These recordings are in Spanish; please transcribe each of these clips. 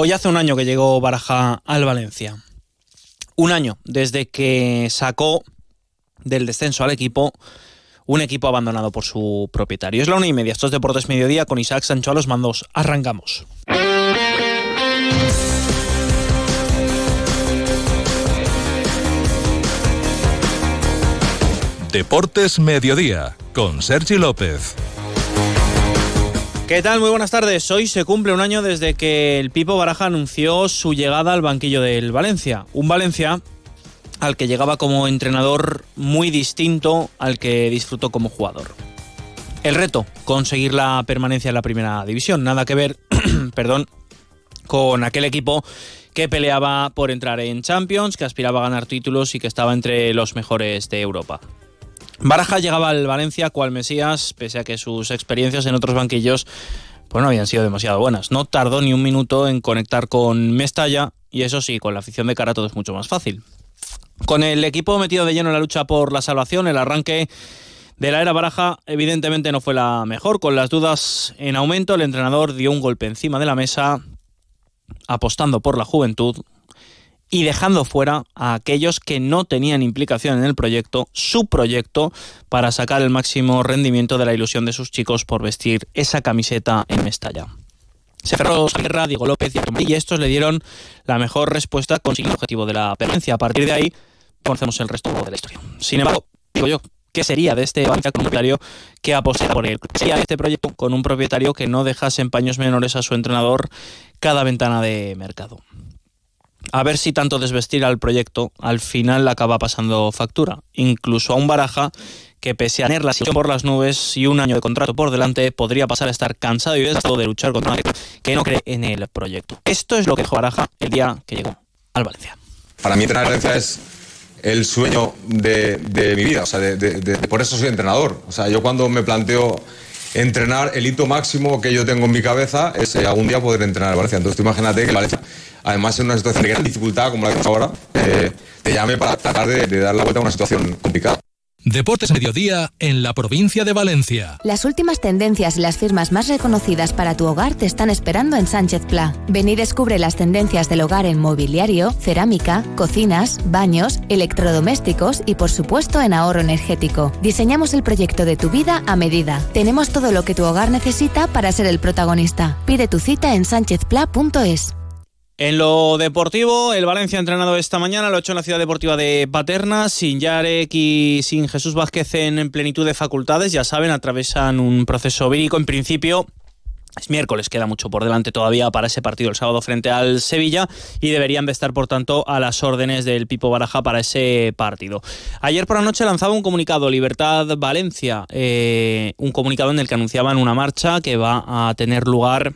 Hoy hace un año que llegó Baraja al Valencia. Un año desde que sacó del descenso al equipo un equipo abandonado por su propietario. Es la una y media. Estos Deportes Mediodía con Isaac Sancho a los mandos. Arrancamos. Deportes Mediodía con Sergi López. ¿Qué tal? Muy buenas tardes. Hoy se cumple un año desde que el Pipo Baraja anunció su llegada al banquillo del Valencia. Un Valencia al que llegaba como entrenador muy distinto al que disfrutó como jugador. El reto, conseguir la permanencia en la primera división. Nada que ver, perdón, con aquel equipo que peleaba por entrar en Champions, que aspiraba a ganar títulos y que estaba entre los mejores de Europa. Baraja llegaba al Valencia cual Mesías, pese a que sus experiencias en otros banquillos pues no habían sido demasiado buenas. No tardó ni un minuto en conectar con Mestalla y eso sí, con la afición de cara todo es mucho más fácil. Con el equipo metido de lleno en la lucha por la salvación, el arranque de la era Baraja evidentemente no fue la mejor. Con las dudas en aumento, el entrenador dio un golpe encima de la mesa, apostando por la juventud, y dejando fuera a aquellos que no tenían implicación en el proyecto, su proyecto, para sacar el máximo rendimiento de la ilusión de sus chicos por vestir esa camiseta en Mestalla. Se cerró Guerra, Diego López y estos le dieron la mejor respuesta consiguiendo el objetivo de la permanencia. A partir de ahí, conocemos el resto de la historia. Sin embargo, digo yo, ¿qué sería de este Valencia con un propietario que apostara por él? ¿Qué sería este proyecto con un propietario que no dejase en paños menores a su entrenador cada ventana de mercado? A ver si tanto desvestir al proyecto al final acaba pasando factura. Incluso a un baraja que pese a tener la situación por las nubes y un año de contrato por delante, podría pasar a estar cansado y desgastado de luchar contra un que no cree en el proyecto. Esto es lo que dejó Baraja el día que llegó al Valencia. Para mí entrenar Valencia es el sueño de, mi vida, o sea, por eso soy entrenador. O sea, yo cuando me planteo entrenar, el hito máximo que yo tengo en mi cabeza es eh, algún día poder entrenar al Valencia. Entonces tú imagínate que Valencia además en una situación de gran dificultad como la que tenemos ahora, eh, te llame para tratar de, de dar la vuelta a una situación complicada. Deportes Mediodía en la provincia de Valencia. Las últimas tendencias y las firmas más reconocidas para tu hogar te están esperando en Sánchez Pla. Ven y descubre las tendencias del hogar en mobiliario, cerámica, cocinas, baños, electrodomésticos y por supuesto en ahorro energético. Diseñamos el proyecto de tu vida a medida. Tenemos todo lo que tu hogar necesita para ser el protagonista. Pide tu cita en sánchezpla.es. En lo deportivo, el Valencia ha entrenado esta mañana, lo ha hecho en la ciudad deportiva de Paterna, sin Yarek y sin Jesús Vázquez en plenitud de facultades. Ya saben, atravesan un proceso vírico. En principio, es miércoles, queda mucho por delante todavía para ese partido el sábado frente al Sevilla y deberían de estar, por tanto, a las órdenes del Pipo Baraja para ese partido. Ayer por la noche lanzaba un comunicado, Libertad Valencia, eh, un comunicado en el que anunciaban una marcha que va a tener lugar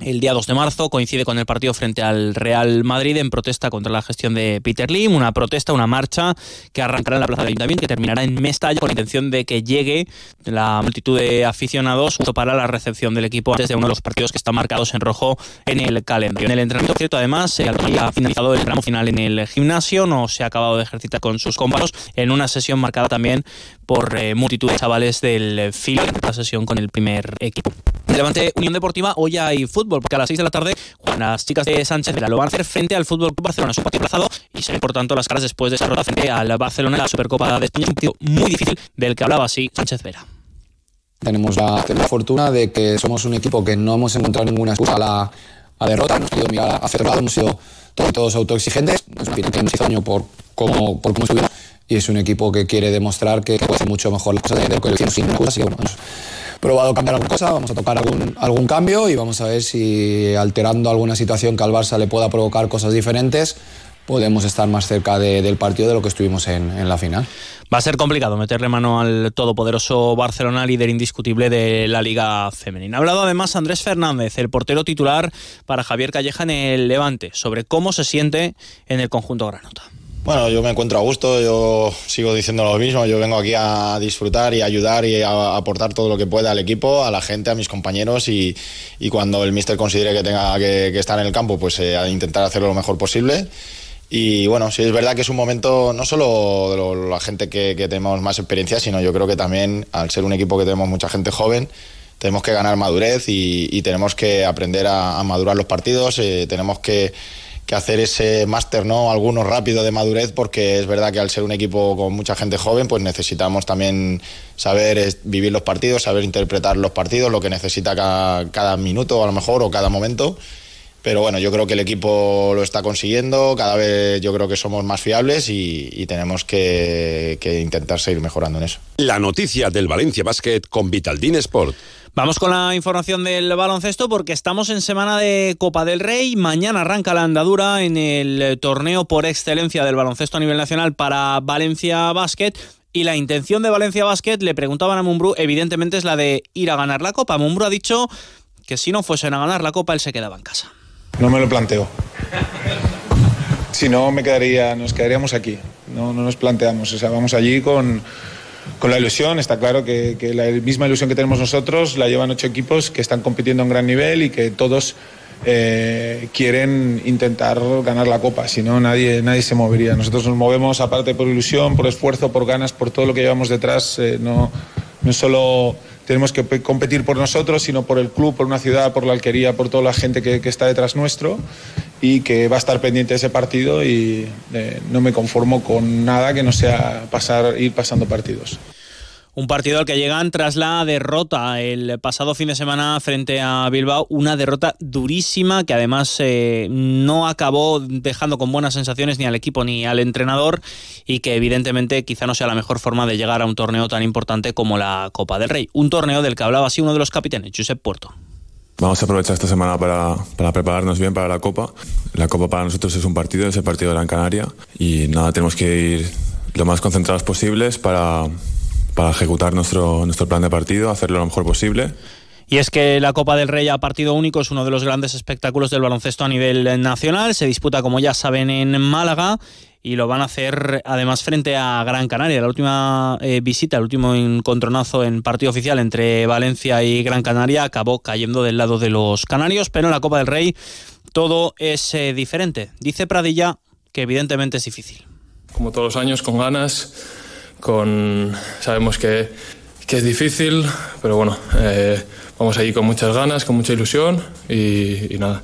el día 2 de marzo coincide con el partido frente al Real Madrid en protesta contra la gestión de Peter Lim, una protesta, una marcha que arrancará en la Plaza del Ayuntamiento, que terminará en Mestalla con la intención de que llegue la multitud de aficionados justo para la recepción del equipo antes de uno de los partidos que están marcados en rojo en el calendario. En el entrenamiento cierto, además, se ha finalizado el tramo final en el gimnasio, no se ha acabado de ejercitar con sus compañeros en una sesión marcada también por eh, multitud de chavales del filo, la sesión con el primer equipo. Levante Unión Deportiva, hoy hay fútbol, porque a las 6 de la tarde las chicas de Sánchez lo van a hacer frente al Fútbol Club Barcelona, su partido plazado y se ven por tanto las caras después de esa derrota frente al Barcelona en la Supercopa de España, un partido muy difícil del que hablaba así Sánchez Vera. Tenemos la, fortuna de que somos un equipo que no hemos encontrado ninguna excusa a la derrota, hemos podido mirar hacia otro lado, hemos sido todos, autoexigentes, nos hemos hizo daño por cómo, por cómo estuvimos y es un equipo que quiere demostrar que puede mucho mejor las cosas de lo que lo hicimos sin así que bueno, probado cambiar alguna cosa, vamos a tocar algún, algún cambio y vamos a ver si alterando alguna situación que al Barça le pueda provocar cosas diferentes, podemos estar más cerca del partido de lo que estuvimos en, en, la final. Va a ser complicado meterle mano al todopoderoso Barcelona, líder indiscutible de la Liga Femenina. Ha hablado además Andrés Fernández, el portero titular para Javier Calleja en el Levante, sobre cómo se siente en el conjunto granota. Bueno, yo me encuentro a gusto, yo sigo diciendo lo mismo, yo vengo aquí a disfrutar y ayudar y a aportar todo lo que pueda al equipo, a la gente, a mis compañeros y, cuando el míster considere que tenga que, estar en el campo, pues eh, a intentar hacerlo lo mejor posible. Y bueno, sí es verdad que es un momento, no solo la gente que, que tenemos más experiencia, sino yo creo que también al ser un equipo que tenemos mucha gente joven, tenemos que ganar madurez y, tenemos que aprender a, madurar los partidos, eh, tenemos que, hacer ese máster, ¿no? Algunos rápido de madurez, porque es verdad que al ser un equipo con mucha gente joven, pues necesitamos también saber vivir los partidos, saber interpretar los partidos, lo que necesita cada, cada minuto a lo mejor o cada momento. Pero bueno, yo creo que el equipo lo está consiguiendo, cada vez yo creo que somos más fiables y, tenemos que, que, intentar seguir mejorando en eso. La noticia del Valencia Basket con Vitaldin Sport. Vamos con la información del baloncesto porque estamos en semana de Copa del Rey. Mañana arranca la andadura en el torneo por excelencia del baloncesto a nivel nacional para Valencia Basket. Y la intención de Valencia Basket, le preguntaban a Mumbrú, evidentemente es la de ir a ganar la Copa. Mumbrú ha dicho que si no fuesen a ganar la Copa, él se quedaba en casa. No me lo planteo. Si no, me quedaría, nos quedaríamos aquí. No, no nos planteamos. O sea, vamos allí con con la ilusión. Está claro que, la misma ilusión que tenemos nosotros la llevan ocho equipos que están compitiendo a un gran nivel y que todos eh, quieren intentar ganar la copa, si no nadie, nadie se movería. Nosotros nos movemos aparte por ilusión, por esfuerzo, por ganas, por todo lo que llevamos detrás. Eh, no, no solo tenemos que competir por nosotros, sino por el club, por una ciudad, por la alquería, por toda la gente que, está detrás nuestro y que va a estar pendiente de ese partido y eh, no me conformo con nada que no sea pasar, ir pasando partidos. Un partido al que llegan tras la derrota el pasado fin de semana frente a Bilbao, una derrota durísima que además eh, no acabó dejando con buenas sensaciones ni al equipo ni al entrenador y que evidentemente quizá no sea la mejor forma de llegar a un torneo tan importante como la Copa del Rey. Un torneo del que hablaba así uno de los capitanes, Josep Puerto. Vamos a aprovechar esta semana para, para, prepararnos bien para la Copa. La Copa para nosotros es un partido, es el partido de Gran Canaria y nada, tenemos que ir lo más concentrados posibles para para ejecutar nuestro, nuestro plan de partido, hacerlo lo mejor posible. Y es que la Copa del Rey a partido único es uno de los grandes espectáculos del baloncesto a nivel nacional. Se disputa, como ya saben, en Málaga y lo van a hacer además frente a Gran Canaria. La última eh, visita, el último encontronazo en partido oficial entre Valencia y Gran Canaria acabó cayendo del lado de los canarios, pero en la Copa del Rey todo es eh, diferente. Dice Pradilla que evidentemente es difícil. Como todos los años, con ganas con, sabemos que, que es difícil, pero bueno, eh, vamos allí con muchas ganas, con mucha ilusión y, nada.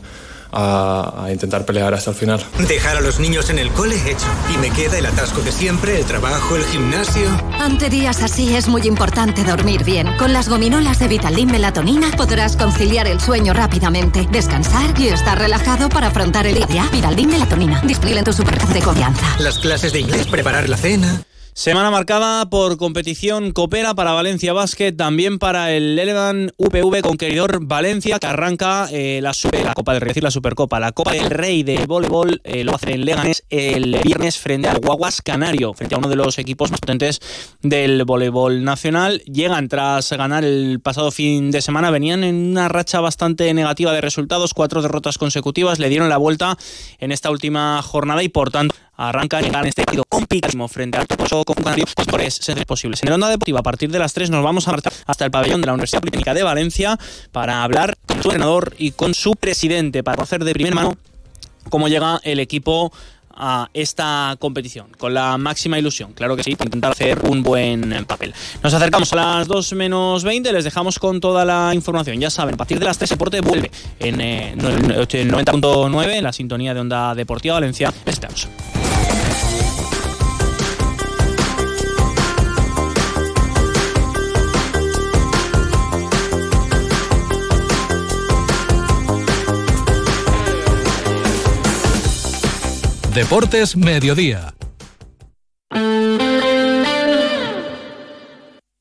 A, intentar pelear hasta el final. Dejar a los niños en el cole hecho. Y me queda el atasco de siempre, el trabajo, el gimnasio. Ante días así es muy importante dormir bien. Con las gominolas de Vitaldin Melatonina podrás conciliar el sueño rápidamente, descansar y estar relajado para afrontar el día. Vitaldin Melatonina, disponible en tu supermercado de confianza. Las clases de inglés, preparar la cena. Semana marcada por competición copera para Valencia Basket, también para el Elevan UPV Conqueridor Valencia, que arranca eh, la, la Copa del Rey, decir la Supercopa, la Copa del Rey de voleibol, eh, lo hace en Leganés el viernes frente al Guaguas Canario, frente a uno de los equipos más potentes del voleibol nacional. Llegan tras ganar el pasado fin de semana, venían en una racha bastante negativa de resultados, cuatro derrotas consecutivas, le dieron la vuelta en esta última jornada y por tanto arrancan y ganan este partido complicadísimo frente al Toposo con Canario, pues por es posibles. En onda deportiva, a partir de las 3 nos vamos a marchar hasta el pabellón de la Universidad Politécnica de Valencia para hablar con su entrenador y con su presidente, para conocer de primera mano cómo llega el equipo a esta competición con la máxima ilusión, claro que sí, para intentar hacer un buen papel. Nos acercamos a las 2 menos 20, les dejamos con toda la información. Ya saben, a partir de las 3 Deporte vuelve en eh, 90.9 en la sintonía de Onda Deportiva Valencia. Les esperamos. Deportes Mediodía